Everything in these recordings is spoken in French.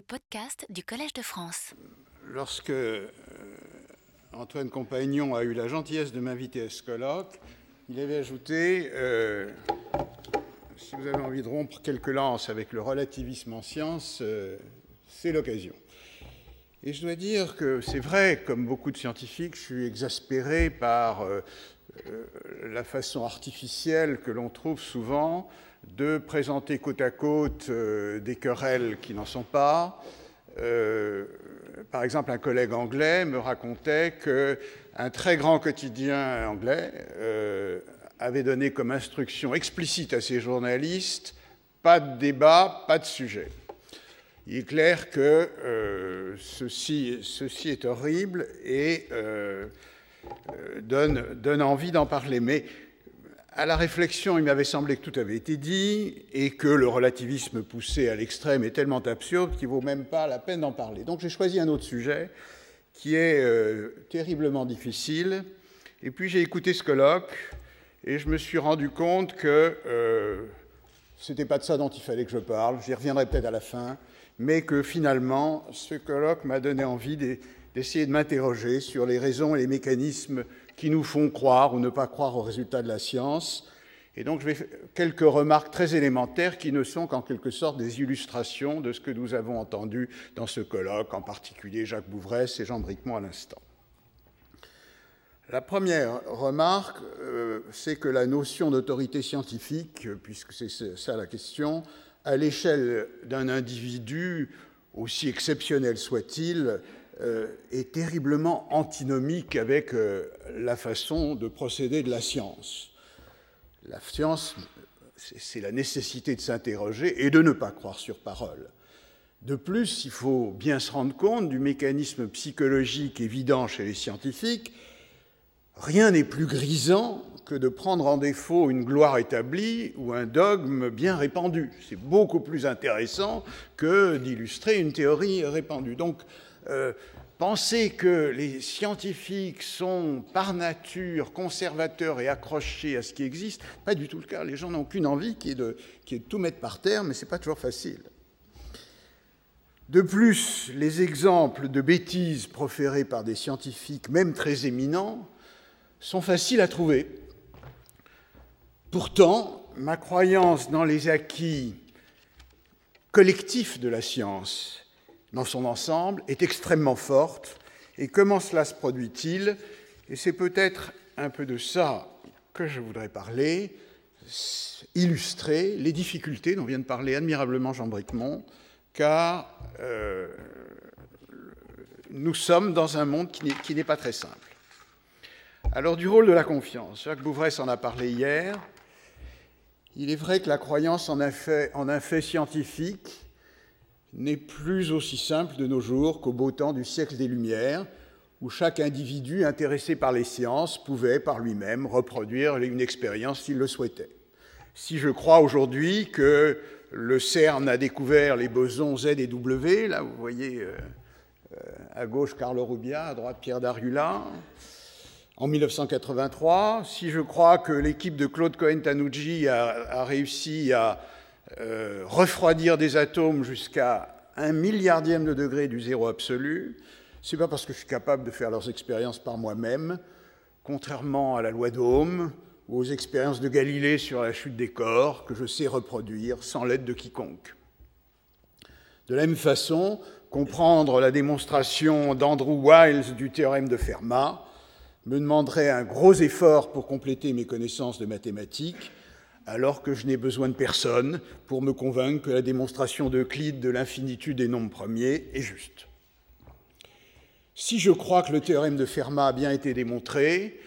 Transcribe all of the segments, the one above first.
les du Collège de France. Lorsque euh, Antoine Compagnon a eu la gentillesse de m'inviter à ce colloque, il avait ajouté euh, Si vous avez envie de rompre quelques lances avec le relativisme en sciences, euh, c'est l'occasion. Et je dois dire que c'est vrai, comme beaucoup de scientifiques, je suis exaspéré par la façon artificielle que l'on trouve souvent de présenter côte à côte euh, des querelles qui n'en sont pas. Euh, par exemple, un collègue anglais me racontait qu'un très grand quotidien anglais euh, avait donné comme instruction explicite à ses journalistes pas de débat, pas de sujet. Il est clair que ceci, ceci, est horrible et donne, envie d'en parler. À la réflexion, il m'avait semblé que tout avait été dit et que le relativisme poussé à l'extrême est tellement absurde qu'il ne vaut même pas la peine d'en parler. Donc j'ai choisi un autre sujet qui est euh, terriblement difficile. Et puis j'ai écouté ce colloque et je me suis rendu compte que euh, ce n'était pas de ça dont il fallait que je parle. J'y reviendrai peut-être à la fin. Mais que finalement, ce colloque m'a donné envie d'essayer de m'interroger sur les raisons et les mécanismes qui nous font croire ou ne pas croire aux résultats de la science. Et donc, je vais faire quelques remarques très élémentaires qui ne sont qu'en quelque sorte des illustrations de ce que nous avons entendu dans ce colloque, en particulier Jacques Bouvresse et Jean Bricmont à l'instant. La première remarque, euh, c'est que la notion d'autorité scientifique, puisque c'est ça la question, à l'échelle d'un individu, aussi exceptionnel soit-il, est terriblement antinomique avec euh, la façon de procéder de la science. La science, c'est la nécessité de s'interroger et de ne pas croire sur parole. De plus, il faut bien se rendre compte du mécanisme psychologique évident chez les scientifiques. Rien n'est plus grisant que de prendre en défaut une gloire établie ou un dogme bien répandu. C'est beaucoup plus intéressant que d'illustrer une théorie répandue. Donc, euh, penser que les scientifiques sont par nature conservateurs et accrochés à ce qui existe, pas du tout le cas. Les gens n'ont qu'une envie qui est, de, de tout mettre par terre, mais ce n'est pas toujours facile. De plus, les exemples de bêtises proférées par des scientifiques, même très éminents, sont faciles à trouver. Pourtant, ma croyance dans les acquis collectifs de la science dans son ensemble est extrêmement forte. Et comment cela se produit-il? Et c'est peut-être un peu de ça que je voudrais parler, illustrer les difficultés dont vient de parler admirablement Jean Bricmont, car euh, nous sommes dans un monde qui n'est pas très simple. Alors du rôle de la confiance, Jacques Bouvresse en a parlé hier. Il est vrai que la croyance en un fait, en un fait scientifique n'est plus aussi simple de nos jours qu'au beau temps du siècle des Lumières, où chaque individu intéressé par les sciences pouvait par lui-même reproduire une expérience s'il le souhaitait. Si je crois aujourd'hui que le CERN a découvert les bosons Z et W, là vous voyez euh, euh, à gauche Carlo Rubia, à droite Pierre Darula, en 1983, si je crois que l'équipe de Claude Cohen-Tanucci a, réussi à euh, refroidir des atomes jusqu'à un milliardième de degré du zéro absolu, c'est pas parce que je suis capable de faire leurs expériences par moi-même, contrairement à la loi d'Ohm ou aux expériences de Galilée sur la chute des corps, que je sais reproduire sans l'aide de quiconque. De la même façon, comprendre la démonstration d'Andrew Wiles du théorème de Fermat me demanderait un gros effort pour compléter mes connaissances de mathématiques, alors que je n'ai besoin de personne pour me convaincre que la démonstration d'Euclide de l'infinitude des nombres premiers est juste. Si je crois que le théorème de Fermat a bien été démontré,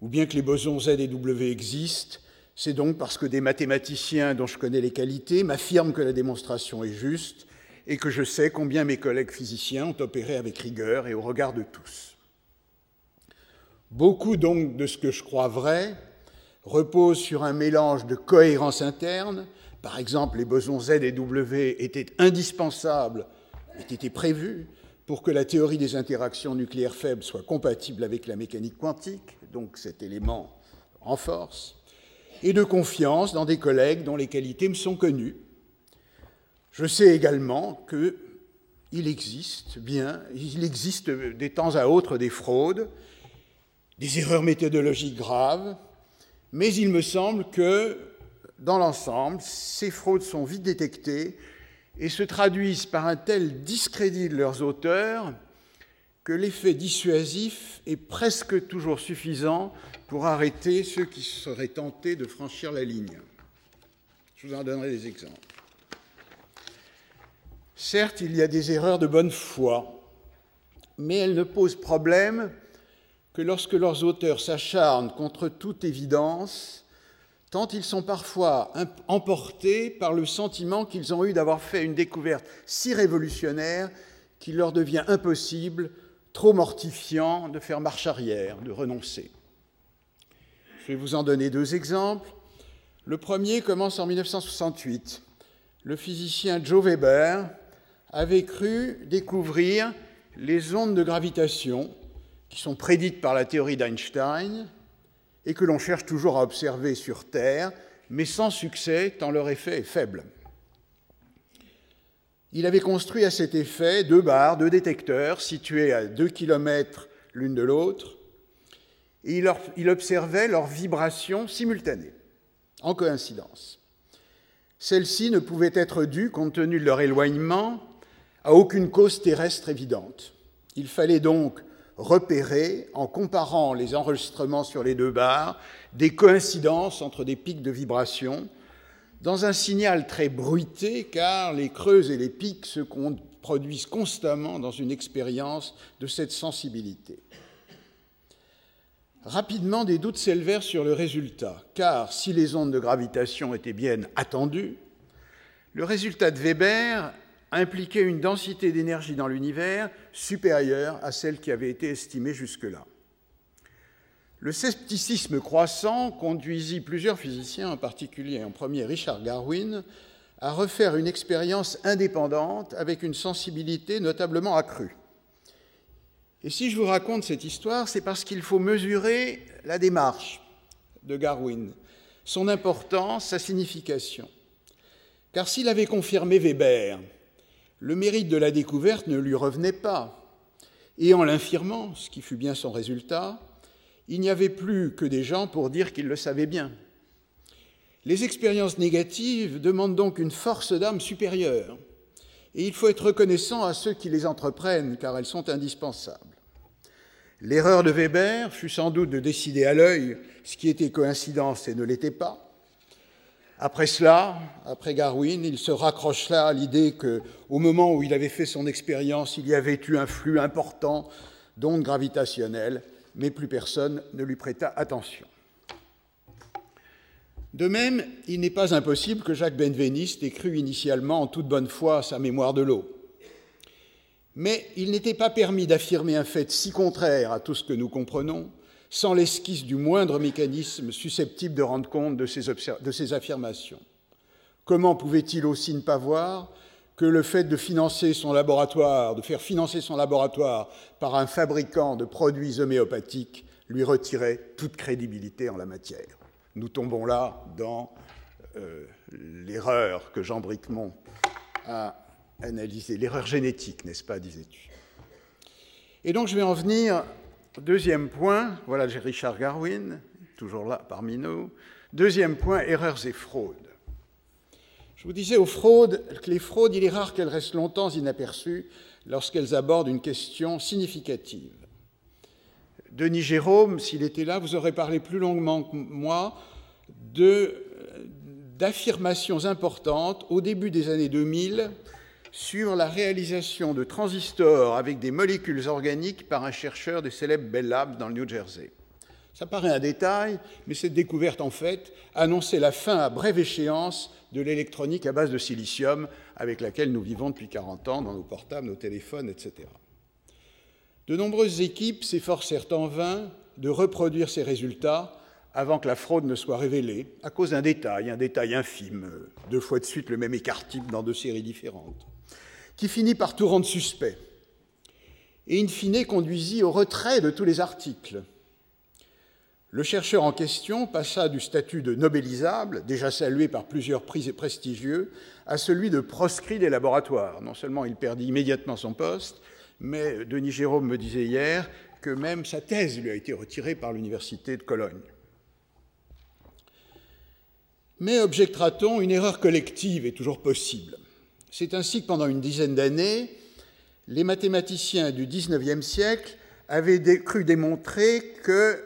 ou bien que les bosons Z et W existent, c'est donc parce que des mathématiciens dont je connais les qualités m'affirment que la démonstration est juste et que je sais combien mes collègues physiciens ont opéré avec rigueur et au regard de tous. Beaucoup donc de ce que je crois vrai repose sur un mélange de cohérence interne. Par exemple, les bosons Z et W étaient indispensables, étaient prévus pour que la théorie des interactions nucléaires faibles soit compatible avec la mécanique quantique, donc cet élément renforce, et de confiance dans des collègues dont les qualités me sont connues. Je sais également que il existe bien, il existe des temps à autre des fraudes, des erreurs méthodologiques graves, mais il me semble que, dans l'ensemble, ces fraudes sont vite détectées et se traduisent par un tel discrédit de leurs auteurs que l'effet dissuasif est presque toujours suffisant pour arrêter ceux qui seraient tentés de franchir la ligne. Je vous en donnerai des exemples. Certes, il y a des erreurs de bonne foi, mais elles ne posent problème que lorsque leurs auteurs s'acharnent contre toute évidence, tant ils sont parfois emportés par le sentiment qu'ils ont eu d'avoir fait une découverte si révolutionnaire qu'il leur devient impossible, trop mortifiant, de faire marche arrière, de renoncer. Je vais vous en donner deux exemples. Le premier commence en 1968. Le physicien Joe Weber avait cru découvrir les ondes de gravitation qui sont prédites par la théorie d'Einstein et que l'on cherche toujours à observer sur Terre, mais sans succès tant leur effet est faible. Il avait construit à cet effet deux barres, deux détecteurs situés à deux kilomètres l'une de l'autre, et il, observait leurs vibrations simultanées, en coïncidence. Celles-ci ne pouvaient être dues, compte tenu de leur éloignement, à aucune cause terrestre évidente. Il fallait donc repérer, en comparant les enregistrements sur les deux barres, des coïncidences entre des pics de vibration, dans un signal très bruité, car les creux et les pics se produisent constamment dans une expérience de cette sensibilité. Rapidement, des doutes s'élevèrent sur le résultat, car si les ondes de gravitation étaient bien attendues, le résultat de Weber impliquait une densité d'énergie dans l'univers supérieure à celle qui avait été estimée jusque-là. Le scepticisme croissant conduisit plusieurs physiciens, en particulier en premier Richard Darwin, à refaire une expérience indépendante avec une sensibilité notablement accrue. Et si je vous raconte cette histoire, c'est parce qu'il faut mesurer la démarche de Darwin, son importance, sa signification. Car s'il avait confirmé Weber le mérite de la découverte ne lui revenait pas. Et en l'infirmant, ce qui fut bien son résultat, il n'y avait plus que des gens pour dire qu'ils le savaient bien. Les expériences négatives demandent donc une force d'âme supérieure, et il faut être reconnaissant à ceux qui les entreprennent, car elles sont indispensables. L'erreur de Weber fut sans doute de décider à l'œil ce qui était coïncidence et ne l'était pas, après cela, après Darwin, il se raccrocha à l'idée qu'au moment où il avait fait son expérience, il y avait eu un flux important d'ondes gravitationnelles, mais plus personne ne lui prêta attention. De même, il n'est pas impossible que Jacques Benveniste ait initialement en toute bonne foi sa mémoire de l'eau. Mais il n'était pas permis d'affirmer un fait si contraire à tout ce que nous comprenons sans l'esquisse du moindre mécanisme susceptible de rendre compte de ces, affirmations. Comment pouvait-il aussi ne pas voir que le fait de financer son laboratoire, de faire financer son laboratoire par un fabricant de produits homéopathiques, lui retirait toute crédibilité en la matière? Nous tombons là dans euh, l'erreur que Jean Bricmont a analysée, l'erreur génétique, n'est-ce pas, disais-tu? Et donc je vais en venir Deuxième point, voilà j'ai Richard Garwin, toujours là parmi nous. Deuxième point, erreurs et fraudes. Je vous disais aux fraudes que les fraudes, il est rare qu'elles restent longtemps inaperçues lorsqu'elles abordent une question significative. Denis Jérôme, s'il était là, vous aurait parlé plus longuement que moi d'affirmations importantes au début des années 2000 sur la réalisation de transistors avec des molécules organiques par un chercheur des célèbres Bell Labs dans le New Jersey. Ça paraît un détail, mais cette découverte, en fait, annonçait la fin à brève échéance de l'électronique à base de silicium avec laquelle nous vivons depuis 40 ans dans nos portables, nos téléphones, etc. De nombreuses équipes s'efforcèrent en vain de reproduire ces résultats avant que la fraude ne soit révélée, à cause d'un détail, un détail infime, deux fois de suite le même écart-type dans deux séries différentes qui finit par tout rendre suspect, et in fine conduisit au retrait de tous les articles. Le chercheur en question passa du statut de nobelisable, déjà salué par plusieurs prix prestigieux, à celui de proscrit des laboratoires. Non seulement il perdit immédiatement son poste, mais Denis Jérôme me disait hier que même sa thèse lui a été retirée par l'Université de Cologne. Mais objectera-t-on, une erreur collective est toujours possible. C'est ainsi que pendant une dizaine d'années, les mathématiciens du XIXe siècle avaient cru démontrer que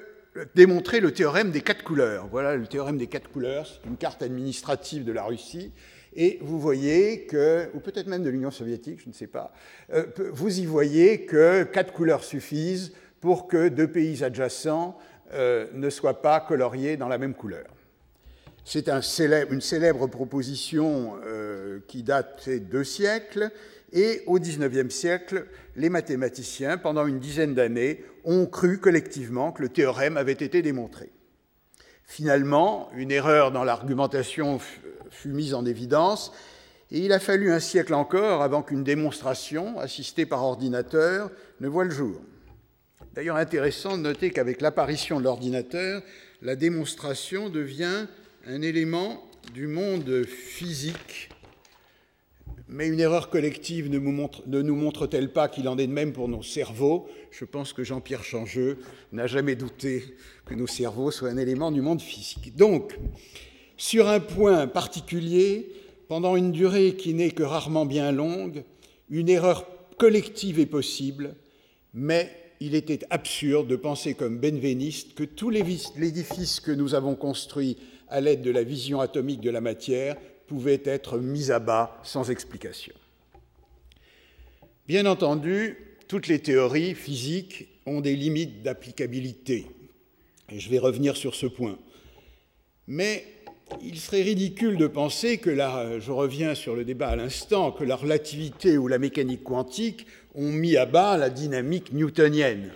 démontrer le théorème des quatre couleurs. Voilà le théorème des quatre couleurs, c'est une carte administrative de la Russie. Et vous voyez que, ou peut-être même de l'Union soviétique, je ne sais pas, euh, vous y voyez que quatre couleurs suffisent pour que deux pays adjacents euh, ne soient pas coloriés dans la même couleur. C'est un une célèbre proposition euh, qui date de deux siècles, et au XIXe siècle, les mathématiciens, pendant une dizaine d'années, ont cru collectivement que le théorème avait été démontré. Finalement, une erreur dans l'argumentation fut mise en évidence, et il a fallu un siècle encore avant qu'une démonstration, assistée par ordinateur, ne voie le jour. D'ailleurs, intéressant de noter qu'avec l'apparition de l'ordinateur, la démonstration devient un élément du monde physique mais une erreur collective ne, nous montre-t-elle pas qu'il en est de même pour nos cerveaux? Je pense que Jean-Pierre Changeux n'a jamais douté que nos cerveaux soient un élément du monde physique. Donc, sur un point particulier, pendant une durée qui n'est que rarement bien longue, une erreur collective est possible, mais il était absurde de penser comme benveniste que tout l'édifice que nous avons construit à l'aide de la vision atomique de la matière pouvait être mis à bas sans explication. Bien entendu, toutes les théories physiques ont des limites d'applicabilité, et je vais revenir sur ce point. Mais il serait ridicule de penser que, la, je reviens sur le débat à l'instant, que la relativité ou la mécanique quantique ont mis à bas la dynamique newtonienne.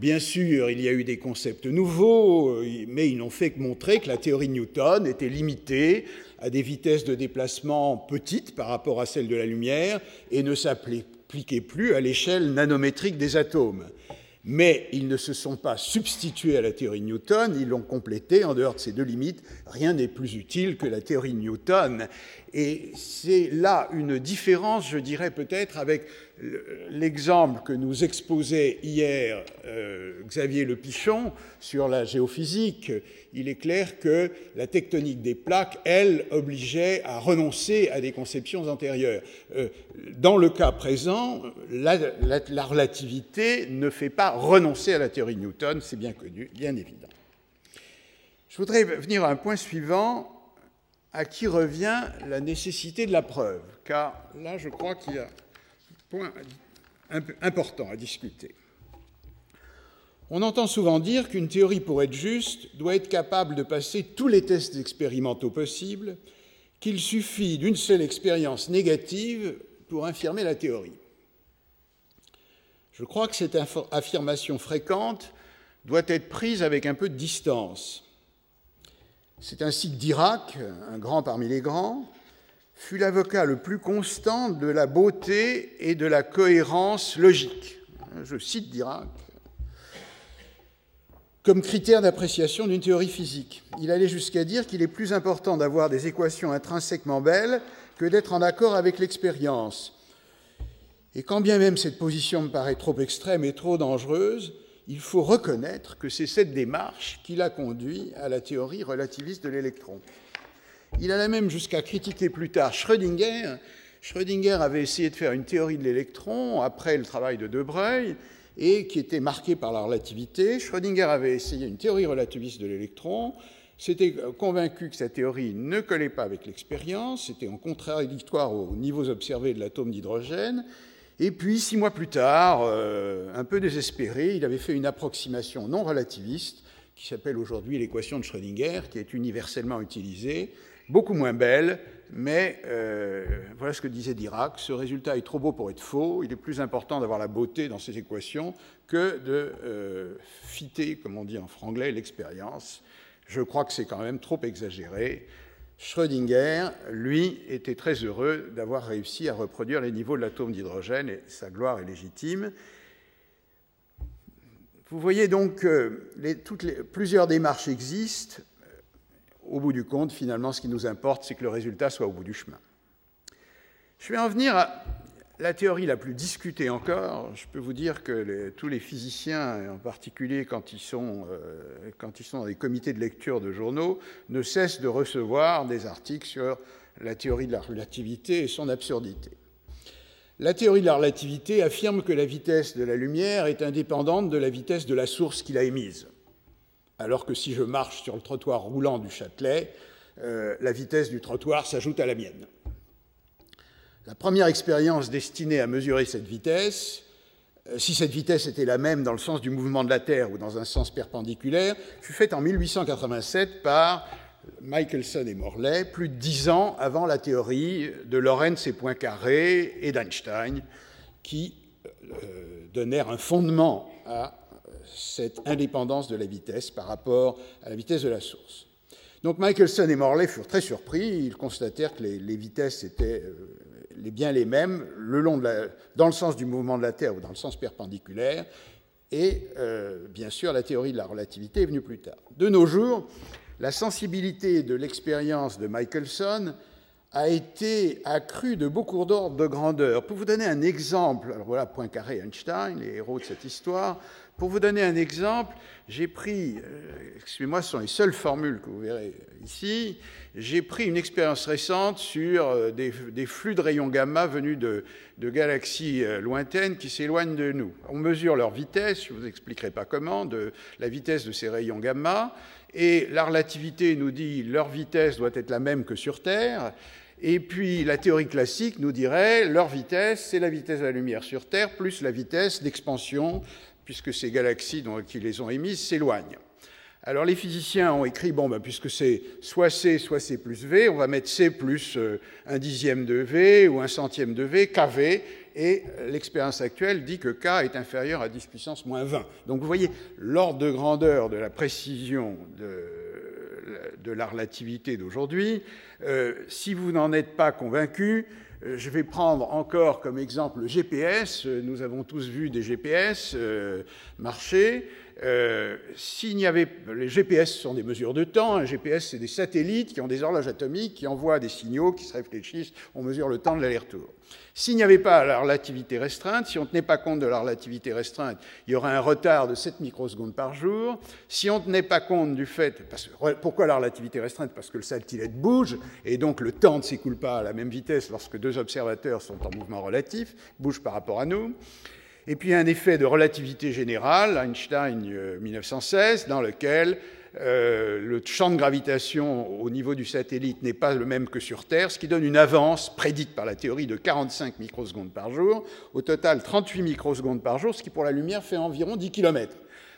Bien sûr, il y a eu des concepts nouveaux, mais ils n'ont fait que montrer que la théorie de Newton était limitée à des vitesses de déplacement petites par rapport à celles de la lumière et ne s'appliquait plus à l'échelle nanométrique des atomes. Mais ils ne se sont pas substitués à la théorie de Newton, ils l'ont complétée en dehors de ces deux limites. Rien n'est plus utile que la théorie de Newton. Et c'est là une différence, je dirais peut-être, avec l'exemple que nous exposait hier euh, Xavier Le Pichon sur la géophysique, il est clair que la tectonique des plaques, elle, obligeait à renoncer à des conceptions antérieures. Euh, dans le cas présent, la, la, relativité ne fait pas renoncer à la théorie de Newton, c'est bien connu, bien évident. Je voudrais venir à un point suivant, à qui revient la nécessité de la preuve, car là, je crois qu'il y a point important à discuter. On entend souvent dire qu'une théorie, pour être juste, doit être capable de passer tous les tests expérimentaux possibles, qu'il suffit d'une seule expérience négative pour infirmer la théorie. Je crois que cette affirmation fréquente doit être prise avec un peu de distance. C'est ainsi que Dirac, un grand parmi les grands, fut l'avocat le plus constant de la beauté et de la cohérence logique. Je cite Dirac comme critère d'appréciation d'une théorie physique. Il allait jusqu'à dire qu'il est plus important d'avoir des équations intrinsèquement belles que d'être en accord avec l'expérience. Et quand bien même cette position me paraît trop extrême et trop dangereuse, il faut reconnaître que c'est cette démarche qui l'a conduit à la théorie relativiste de l'électron. Il alla même jusqu'à critiquer plus tard Schrödinger. Schrödinger avait essayé de faire une théorie de l'électron après le travail de De Broglie et qui était marqué par la relativité. Schrödinger avait essayé une théorie relativiste de l'électron, s'était convaincu que sa théorie ne collait pas avec l'expérience, c'était en contradictoire aux niveaux observés de l'atome d'hydrogène, et puis, six mois plus tard, euh, un peu désespéré, il avait fait une approximation non relativiste qui s'appelle aujourd'hui l'équation de Schrödinger, qui est universellement utilisée, beaucoup moins belle, mais euh, voilà ce que disait Dirac, ce résultat est trop beau pour être faux, il est plus important d'avoir la beauté dans ces équations que de euh, fitter, comme on dit en franglais, l'expérience. Je crois que c'est quand même trop exagéré. Schrödinger, lui, était très heureux d'avoir réussi à reproduire les niveaux de l'atome d'hydrogène et sa gloire est légitime. Vous voyez donc que plusieurs démarches existent. Au bout du compte, finalement, ce qui nous importe, c'est que le résultat soit au bout du chemin. Je vais en venir à la théorie la plus discutée encore. Je peux vous dire que tous les physiciens, en particulier quand ils, sont, euh, dans des comités de lecture de journaux, ne cessent de recevoir des articles sur la théorie de la relativité et son absurdité. La théorie de la relativité affirme que la vitesse de la lumière est indépendante de la vitesse de la source qui l'a émise. Alors que si je marche sur le trottoir roulant du Châtelet, euh, la vitesse du trottoir s'ajoute à la mienne. La première expérience destinée à mesurer cette vitesse, euh, si cette vitesse était la même dans le sens du mouvement de la Terre ou dans un sens perpendiculaire, fut faite en 1887 par Michelson et Morley, plus de dix ans avant la théorie de Lorentz et Poincaré et d'Einstein, qui euh, donnèrent un fondement à cette indépendance de la vitesse par rapport à la vitesse de la source. Donc Michelson et Morley furent très surpris, ils constatèrent que les, vitesses étaient euh, bien les mêmes le long dans le sens du mouvement de la Terre ou dans le sens perpendiculaire, et euh, bien sûr la théorie de la relativité est venue plus tard. De nos jours, la sensibilité de l'expérience de Michelson a été accrue de beaucoup d'ordres de grandeur. Pour vous donner un exemple, alors voilà Poincaré Einstein, les héros de cette histoire, pour vous donner un exemple, j'ai pris, euh, excusez-moi, ce sont les seules formules que vous verrez ici, j'ai pris une expérience récente sur euh, des, flux de rayons gamma venus de, galaxies euh, lointaines qui s'éloignent de nous. On mesure leur vitesse, je ne vous expliquerai pas comment, de la vitesse de ces rayons gamma, et la relativité nous dit leur vitesse doit être la même que sur Terre, et puis la théorie classique nous dirait leur vitesse, c'est la vitesse de la lumière sur Terre plus la vitesse d'expansion, puisque ces galaxies qui les ont émises s'éloignent. Alors les physiciens ont écrit, bon, ben, puisque c'est soit C, soit C plus V, on va mettre C plus euh, un dixième de V ou un centième de V, KV, et l'expérience actuelle dit que K est inférieur à 10 puissance moins 20. Donc vous voyez l'ordre de grandeur de la précision de, la relativité d'aujourd'hui. Euh, si vous n'en êtes pas convaincu, euh, je vais prendre encore comme exemple le GPS. Nous avons tous vu des GPS marcher. Euh, n'y avait, les GPS sont des mesures de temps. Un GPS, c'est des satellites qui ont des horloges atomiques qui envoient des signaux qui se réfléchissent. On mesure le temps de l'aller-retour. S'il n'y avait pas la relativité restreinte, si on ne tenait pas compte de la relativité restreinte, il y aurait un retard de 7 microsecondes par jour. Si on ne tenait pas compte du fait, pourquoi la relativité restreinte? Parce que le satellite bouge, et donc le temps ne s'écoule pas à la même vitesse lorsque deux observateurs sont en mouvement relatif, bougent par rapport à nous. Et puis un effet de relativité générale, Einstein 1916, euh, dans lequel euh, le champ de gravitation au niveau du satellite n'est pas le même que sur Terre, ce qui donne une avance prédite par la théorie de 45 microsecondes par jour, au total 38 microsecondes par jour, ce qui pour la lumière fait environ 10 km.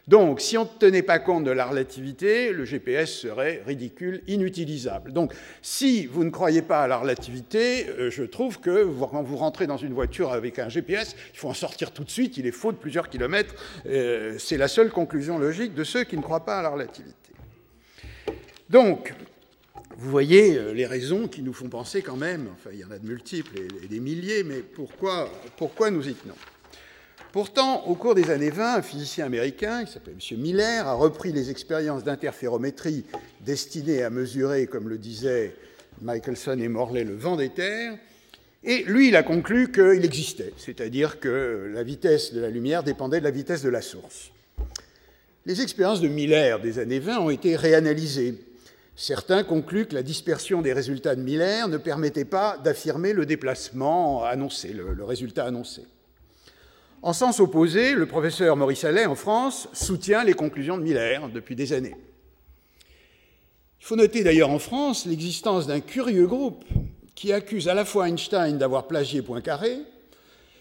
Donc, si on ne tenait pas compte de la relativité, le GPS serait ridicule, inutilisable. Donc, si vous ne croyez pas à la relativité, euh, je trouve que quand vous rentrez dans une voiture avec un GPS, il faut en sortir tout de suite, il est faux de plusieurs kilomètres. Euh, c'est la seule conclusion logique de ceux qui ne croient pas à la relativité. Donc, vous voyez euh, les raisons qui nous font penser quand même, enfin il y en a de multiples et des milliers, mais pourquoi, pourquoi nous y tenons? Pourtant, au cours des années 20, un physicien américain, qui s'appelait M. Miller, a repris les expériences d'interférométrie destinées à mesurer, comme le disaient Michelson et Morley, le vent des terres, et lui, il a conclu qu'il existait, c'est-à-dire que la vitesse de la lumière dépendait de la vitesse de la source. Les expériences de Miller des années 20 ont été réanalysées. Certains concluent que la dispersion des résultats de Miller ne permettait pas d'affirmer le déplacement annoncé, le résultat annoncé. En sens opposé, le professeur Maurice Allais, en France, soutient les conclusions de Miller depuis des années. Il faut noter d'ailleurs en France l'existence d'un curieux groupe qui accuse à la fois Einstein d'avoir plagié Poincaré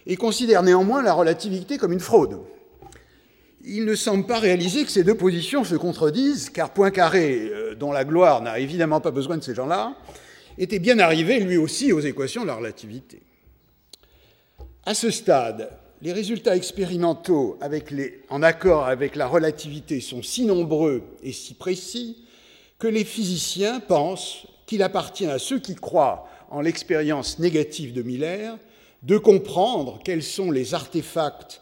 et considère néanmoins la relativité comme une fraude. Il ne semble pas réaliser que ces deux positions se contredisent, car Poincaré, euh, dont la gloire n'a évidemment pas besoin de ces gens-là, était bien arrivé lui aussi aux équations de la relativité. À ce stade, les résultats expérimentaux en accord avec la relativité sont si nombreux et si précis que les physiciens pensent qu'il appartient à ceux qui croient en l'expérience négative de Miller de comprendre quels sont les artefacts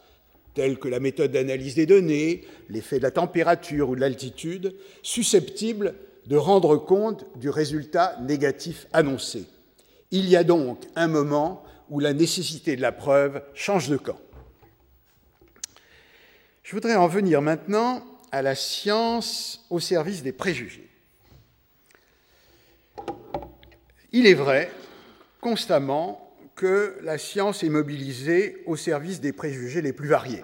telles que la méthode d'analyse des données, l'effet de la température ou de l'altitude, susceptibles de rendre compte du résultat négatif annoncé. Il y a donc un moment où la nécessité de la preuve change de camp. Je voudrais en venir maintenant à la science au service des préjugés. Il est vrai constamment que la science est mobilisée au service des préjugés les plus variés.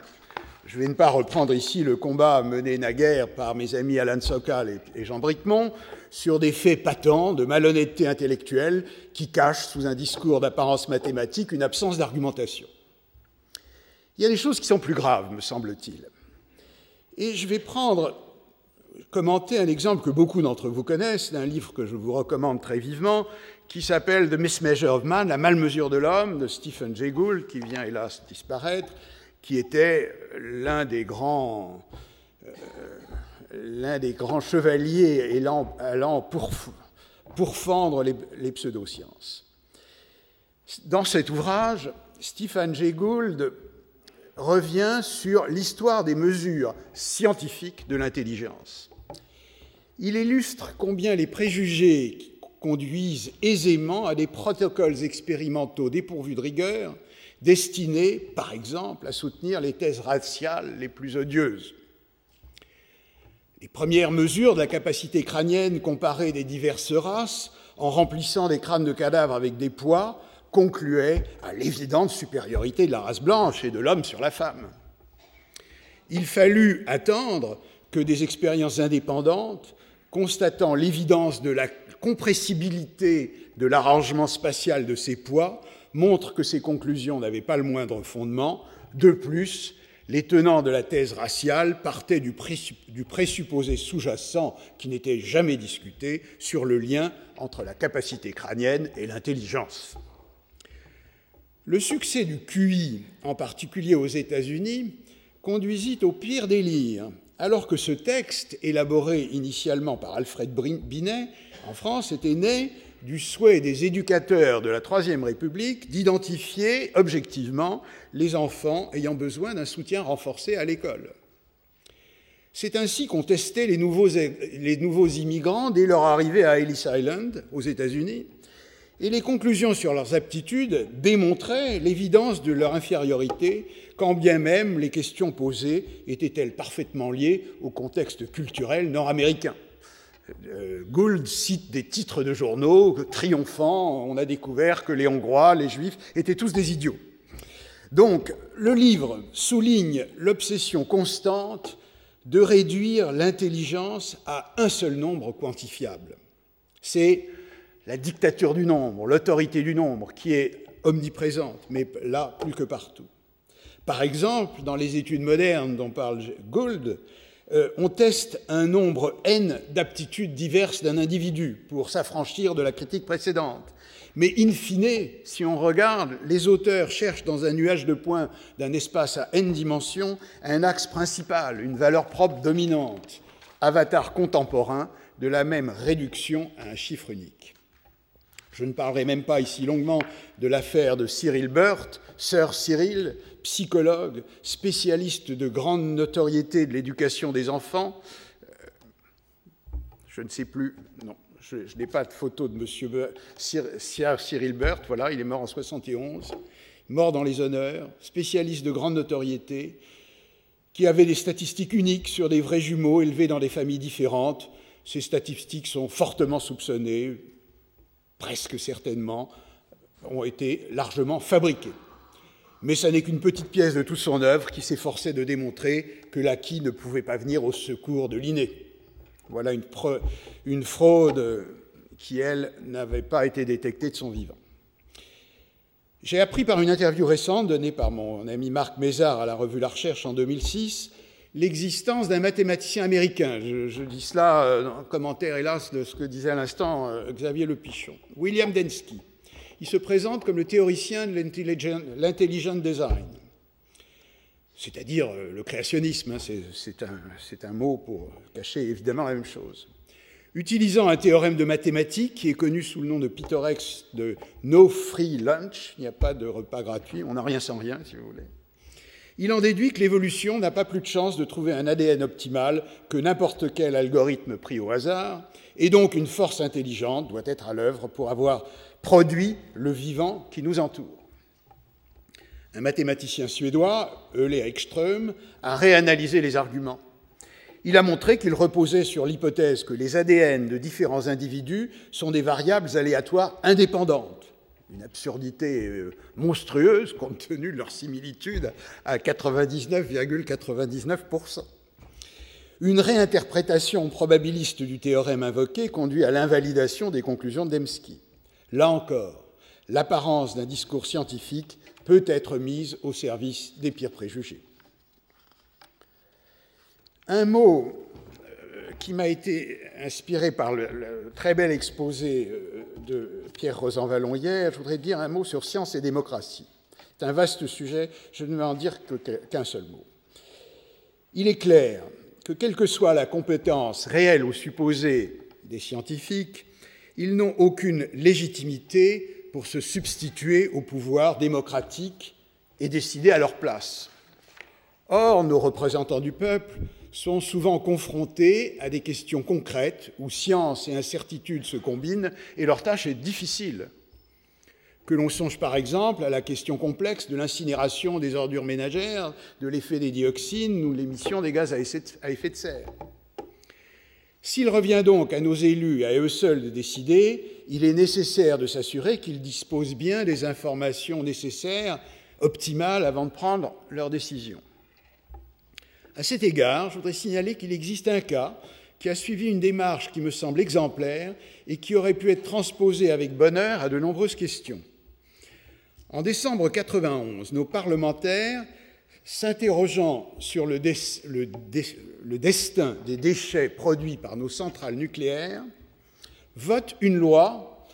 Je ne vais pas reprendre ici le combat mené naguère par mes amis Alan Sokal et Jean Bricmont sur des faits patents de malhonnêteté intellectuelle qui cachent sous un discours d'apparence mathématique une absence d'argumentation. Il y a des choses qui sont plus graves, me semble-t-il. Et je vais prendre, commenter un exemple que beaucoup d'entre vous connaissent, d'un livre que je vous recommande très vivement, qui s'appelle The Mismeasure of Man, La malmesure de l'homme, de Stephen Jay Gould, qui vient hélas disparaître, qui était l'un des grands, euh, l'un des grands chevaliers allant, pour, pourfendre les, les pseudosciences. Dans cet ouvrage, Stephen Jay Gould revient sur l'histoire des mesures scientifiques de l'intelligence. Il illustre combien les préjugés conduisent aisément à des protocoles expérimentaux dépourvus de rigueur, destinés, par exemple, à soutenir les thèses raciales les plus odieuses. Les premières mesures de la capacité crânienne comparée des diverses races, en remplissant des crânes de cadavres avec des poids, concluait à l'évidente supériorité de la race blanche et de l'homme sur la femme. Il fallut attendre que des expériences indépendantes, constatant l'évidence de la compressibilité de l'arrangement spatial de ces poids, montrent que ces conclusions n'avaient pas le moindre fondement. De plus, les tenants de la thèse raciale partaient du présupposé sous-jacent qui n'était jamais discuté sur le lien entre la capacité crânienne et l'intelligence. Le succès du QI, en particulier aux États-Unis, conduisit au pire délire, alors que ce texte, élaboré initialement par Alfred Binet en France, était né du souhait des éducateurs de la Troisième République d'identifier objectivement les enfants ayant besoin d'un soutien renforcé à l'école. C'est ainsi qu'ont testé les nouveaux, les nouveaux immigrants dès leur arrivée à Ellis Island, aux États-Unis, et les conclusions sur leurs aptitudes démontraient l'évidence de leur infériorité, quand bien même les questions posées étaient-elles parfaitement liées au contexte culturel nord-américain. Euh, Gould cite des titres de journaux triomphants, on a découvert que les Hongrois, les Juifs étaient tous des idiots. Donc, le livre souligne l'obsession constante de réduire l'intelligence à un seul nombre quantifiable. C'est la dictature du nombre, l'autorité du nombre qui est omniprésente, mais là plus que partout. Par exemple, dans les études modernes dont parle Gould, euh, on teste un nombre n d'aptitudes diverses d'un individu pour s'affranchir de la critique précédente. Mais in fine, si on regarde, les auteurs cherchent dans un nuage de points d'un espace à n dimensions un axe principal, une valeur propre dominante, avatar contemporain de la même réduction à un chiffre unique. Je ne parlerai même pas ici longuement de l'affaire de Cyril Burt, sœur Cyril, psychologue, spécialiste de grande notoriété de l'éducation des enfants. Euh, je ne sais plus, non, je, n'ai pas de photo de monsieur Cyril Burt, voilà, il est mort en 71, mort dans les honneurs, spécialiste de grande notoriété, qui avait des statistiques uniques sur des vrais jumeaux élevés dans des familles différentes. Ces statistiques sont fortement soupçonnées, presque certainement, ont été largement fabriqués. Mais ça n'est qu'une petite pièce de toute son œuvre qui s'efforçait de démontrer que l'acquis ne pouvait pas venir au secours de l'inné. Voilà une, une, fraude qui, elle, n'avait pas été détectée de son vivant. J'ai appris par une interview récente donnée par mon ami Marc Mézard à la revue La Recherche en 2006 l'existence d'un mathématicien américain. Je, dis cela euh, en commentaire, hélas, de ce que disait à l'instant euh, Xavier Le Pichon. William Densky. Il se présente comme le théoricien de l'intelligent design, c'est-à-dire euh, le créationnisme. Hein, c'est un, un, mot pour cacher évidemment la même chose. Utilisant un théorème de mathématiques qui est connu sous le nom de pittorex de no free lunch, il n'y a pas de repas gratuit, on n'a rien sans rien, si vous voulez Il en déduit que l'évolution n'a pas plus de chance de trouver un ADN optimal que n'importe quel algorithme pris au hasard, et donc une force intelligente doit être à l'œuvre pour avoir produit le vivant qui nous entoure. Un mathématicien suédois, Euler Ekström, a réanalysé les arguments. Il a montré qu'il reposait sur l'hypothèse que les ADN de différents individus sont des variables aléatoires indépendantes une absurdité euh, monstrueuse compte tenu de leur similitude à 99,99%. Une réinterprétation probabiliste du théorème invoqué conduit à l'invalidation des conclusions de Dembski. Là encore, l'apparence d'un discours scientifique peut être mise au service des pires préjugés. Un mot qui m'a été inspiré par le, très bel exposé euh, de Pierre Rosanvallon hier, je voudrais dire un mot sur science et démocratie. C'est un vaste sujet, je ne vais en dire qu'un seul mot. Il est clair que quelle que soit la compétence réelle ou supposée des scientifiques, ils n'ont aucune légitimité pour se substituer au pouvoir démocratique et décider à leur place. Or, nos représentants du peuple sont souvent confrontés à des questions concrètes où science et incertitude se combinent et leur tâche est difficile. Que l'on songe par exemple à la question complexe de l'incinération des ordures ménagères, de l'effet des dioxines ou l'émission des gaz à effet de serre. S'il revient donc à nos élus, à eux seuls, de décider, il est nécessaire de s'assurer qu'ils disposent bien des informations nécessaires, optimales, avant de prendre leurs décisions. À cet égard, je voudrais signaler qu'il existe un cas qui a suivi une démarche qui me semble exemplaire et qui aurait pu être transposée avec bonheur à de nombreuses questions. En décembre 1991, nos parlementaires, s'interrogeant sur le, destin des déchets produits par nos centrales nucléaires, votent une loi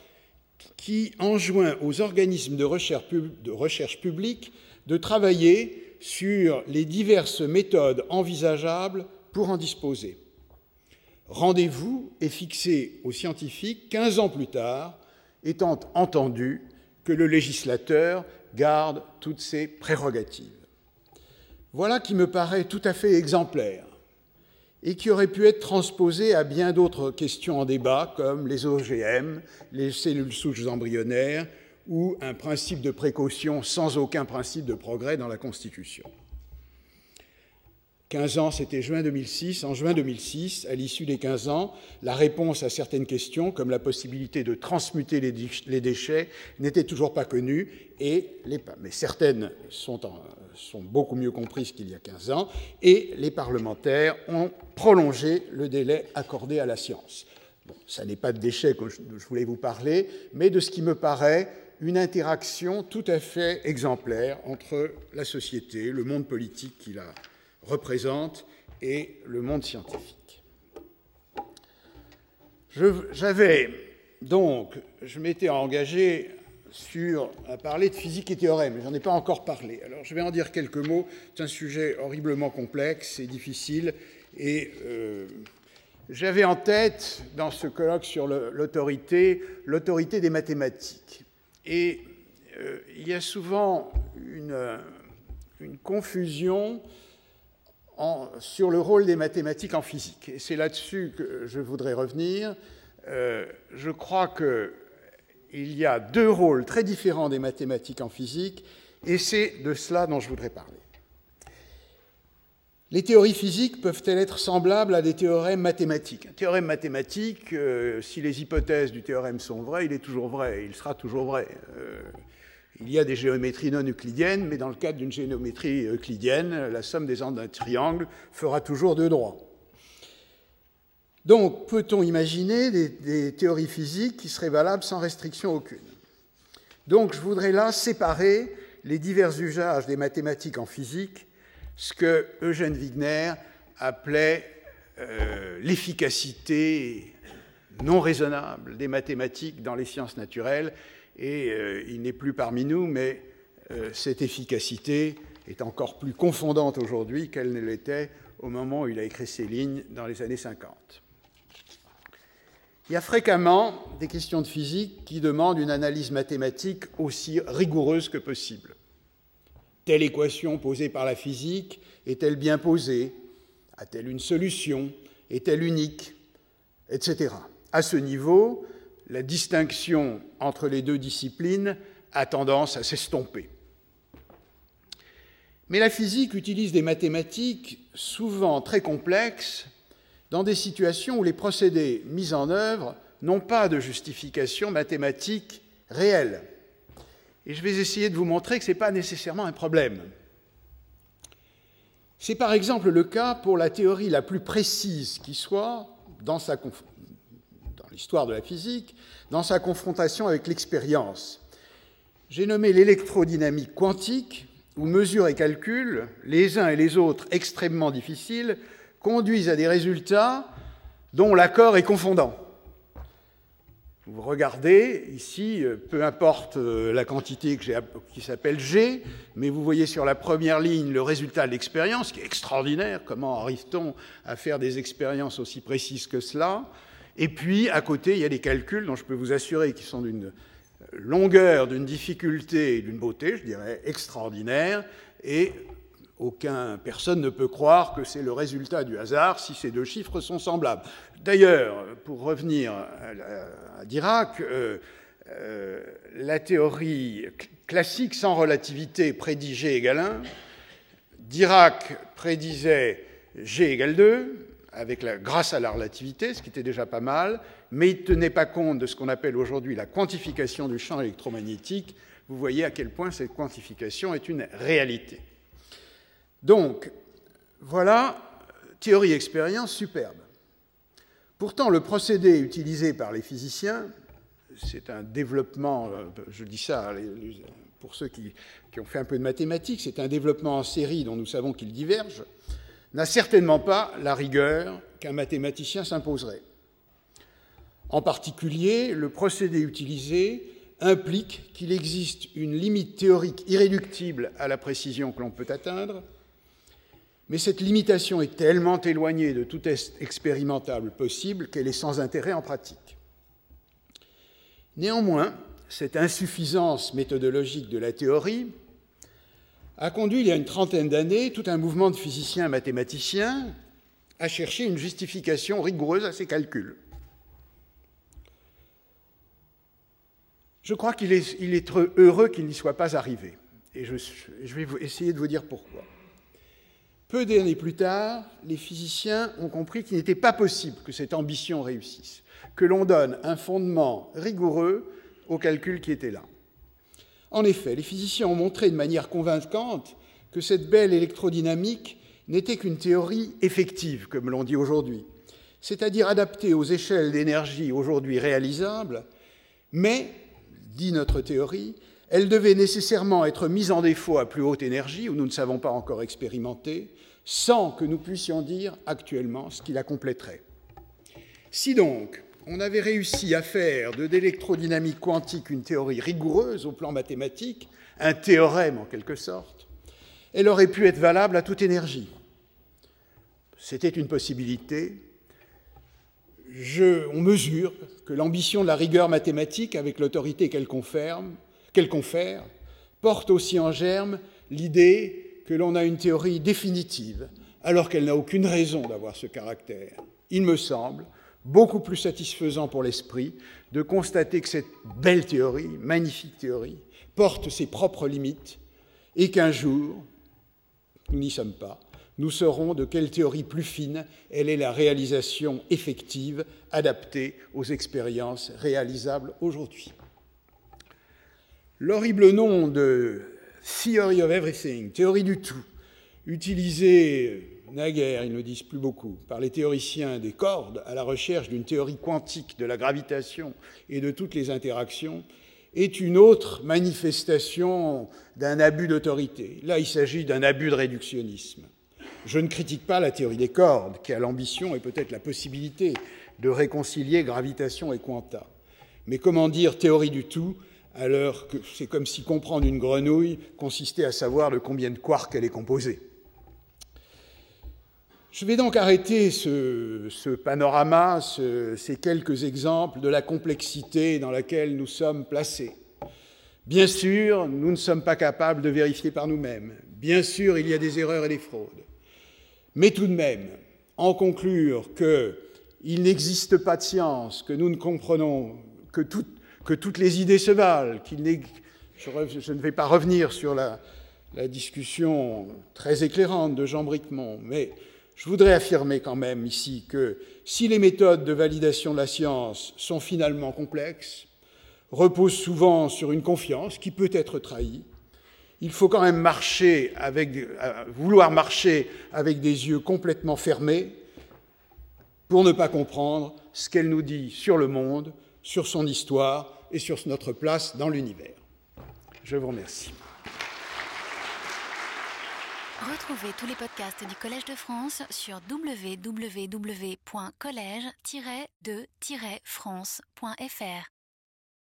qui enjoint aux organismes de recherche publique de travailler sur les diverses méthodes envisageables pour en disposer. Rendez-vous est fixé aux scientifiques 15 ans plus tard, étant entendu que le législateur garde toutes ses prérogatives. Voilà qui me paraît tout à fait exemplaire et qui aurait pu être transposé à bien d'autres questions en débat, comme les OGM, les cellules souches embryonnaires ou un principe de précaution sans aucun principe de progrès dans la Constitution. 15 ans, c'était juin 2006. En juin 2006, à l'issue des 15 ans, la réponse à certaines questions, comme la possibilité de transmuter les déchets, n'était toujours pas connue, et mais certaines sont, sont beaucoup mieux comprises qu'il y a 15 ans, et les parlementaires ont prolongé le délai accordé à la science. Bon, ça n'est pas de déchets que je voulais vous parler, mais de ce qui me paraît une interaction tout à fait exemplaire entre la société, le monde politique qui la représente et le monde scientifique. J'avais donc, je m'étais engagé à parler de physique et théorème, mais j'en ai pas encore parlé. Alors je vais en dire quelques mots. C'est un sujet horriblement complexe et difficile, et euh, j'avais en tête, dans ce colloque sur l'autorité, l'autorité des mathématiques. Et euh, il y a souvent une, confusion sur le rôle des mathématiques en physique. Et c'est là-dessus que je voudrais revenir. Euh, je crois qu'il y a deux rôles très différents des mathématiques en physique, et c'est de cela dont je voudrais parler. Les théories physiques peuvent-elles être semblables à des théorèmes mathématiques? Un théorème mathématique, euh, si les hypothèses du théorème sont vraies, il est toujours vrai, il sera toujours vrai. Euh, il y a des géométries non euclidiennes, mais dans le cadre d'une géométrie euclidienne, la somme des angles d'un triangle fera toujours deux droits. Donc, peut-on imaginer des, des théories physiques qui seraient valables sans restriction aucune? Donc, je voudrais là séparer les divers usages des mathématiques en physique ce que Eugène Wigner appelait euh, l'efficacité non raisonnable des mathématiques dans les sciences naturelles. Et euh, il n'est plus parmi nous, mais euh, cette efficacité est encore plus confondante aujourd'hui qu'elle ne l'était au moment où il a écrit ces lignes dans les années 50. Il y a fréquemment des questions de physique qui demandent une analyse mathématique aussi rigoureuse que possible. Telle équation posée par la physique est-elle bien posée? A-t-elle une solution? Est-elle unique? Etc. À ce niveau, la distinction entre les deux disciplines a tendance à s'estomper. Mais la physique utilise des mathématiques souvent très complexes dans des situations où les procédés mis en œuvre n'ont pas de justification mathématique réelle. Et je vais essayer de vous montrer que ce n'est pas nécessairement un problème. C'est par exemple le cas pour la théorie la plus précise qui soit dans, dans l'histoire de la physique, dans sa confrontation avec l'expérience. J'ai nommé l'électrodynamique quantique, où mesures et calculs, les uns et les autres extrêmement difficiles, conduisent à des résultats dont l'accord est confondant. Vous regardez ici, euh, peu importe euh, la quantité qui s'appelle G, mais vous voyez sur la première ligne le résultat de l'expérience, qui est extraordinaire. Comment arrive-t-on à faire des expériences aussi précises que cela Et puis, à côté, il y a des calculs dont je peux vous assurer qu'ils sont d'une longueur, d'une difficulté et d'une beauté, je dirais, extraordinaire. Aucun, personne ne peut croire que c'est le résultat du hasard si ces deux chiffres sont semblables. D'ailleurs, pour revenir à, Dirac, euh, euh, la théorie classique sans relativité prédit G égale 1. Dirac prédisait G égale 2, avec la, grâce à la relativité, ce qui était déjà pas mal, mais il ne tenait pas compte de ce qu'on appelle aujourd'hui la quantification du champ électromagnétique. Vous voyez à quel point cette quantification est une réalité. Donc, voilà, théorie-expérience superbe. Pourtant, le procédé utilisé par les physiciens, c'est un développement, euh, je dis ça pour ceux qui, ont fait un peu de mathématiques, c'est un développement en série dont nous savons qu'il diverge, n'a certainement pas la rigueur qu'un mathématicien s'imposerait. En particulier, le procédé utilisé implique qu'il existe une limite théorique irréductible à la précision que l'on peut atteindre, mais cette limitation est tellement éloignée de tout test expérimentable possible qu'elle est sans intérêt en pratique. Néanmoins, cette insuffisance méthodologique de la théorie a conduit il y a une trentaine d'années tout un mouvement de physiciens et mathématiciens à chercher une justification rigoureuse à ces calculs. Je crois qu'il est, heureux qu'il n'y soit pas arrivé. Et je, je vais essayer de vous dire pourquoi. Peu d'années plus tard, les physiciens ont compris qu'il n'était pas possible que cette ambition réussisse, que l'on donne un fondement rigoureux aux calculs qui étaient là. En effet, les physiciens ont montré de manière convaincante que cette belle électrodynamique n'était qu'une théorie effective, comme l'on dit aujourd'hui, c'est-à-dire adaptée aux échelles d'énergie aujourd'hui réalisables, mais, dit notre théorie, elle devait nécessairement être mise en défaut à plus haute énergie, où nous ne savons pas encore expérimenter, sans que nous puissions dire actuellement ce qui la compléterait. Si donc on avait réussi à faire de l'électrodynamique quantique une théorie rigoureuse au plan mathématique, un théorème en quelque sorte, elle aurait pu être valable à toute énergie. C'était une possibilité. on mesure que l'ambition de la rigueur mathématique, avec l'autorité qu'elle confère, porte aussi en germe l'idée que l'on a une théorie définitive, alors qu'elle n'a aucune raison d'avoir ce caractère. Il me semble beaucoup plus satisfaisant pour l'esprit de constater que cette belle théorie, magnifique théorie, porte ses propres limites et qu'un jour, nous n'y sommes pas, nous saurons de quelle théorie plus fine elle est la réalisation effective, adaptée aux expériences réalisables aujourd'hui. L'horrible nom de Theory of Everything, théorie du tout, utilisé naguère, ils ne disent plus beaucoup, par les théoriciens des cordes à la recherche d'une théorie quantique de la gravitation et de toutes les interactions, est une autre manifestation d'un abus d'autorité. Là, il s'agit d'un abus de réductionnisme. Je ne critique pas la théorie des cordes, qui a l'ambition et peut-être la possibilité de réconcilier gravitation et quanta. Mais comment dire théorie du tout alors que c'est comme si comprendre une grenouille consistait à savoir de combien de quarks elle est composée. Je vais donc arrêter ce, panorama, ces quelques exemples de la complexité dans laquelle nous sommes placés, Bien sûr, nous ne sommes pas capables de vérifier par nous-mêmes. Bien sûr, il y a des erreurs et des fraudes. Mais tout de même, en conclure qu'il n'existe pas de science, que nous ne comprenons que, que toutes les idées se valent, je, ne vais pas revenir sur la, la discussion très éclairante de Jean Bricmont, mais je voudrais affirmer quand même ici que si les méthodes de validation de la science sont finalement complexes, reposent souvent sur une confiance qui peut être trahie, il faut quand même marcher avec, euh, vouloir marcher avec des yeux complètement fermés pour ne pas comprendre ce qu'elle nous dit sur le monde, sur son histoire et sur notre place dans l'univers. Je vous remercie. Retrouvez tous les podcasts du Collège de France sur www.collège-de-france.fr.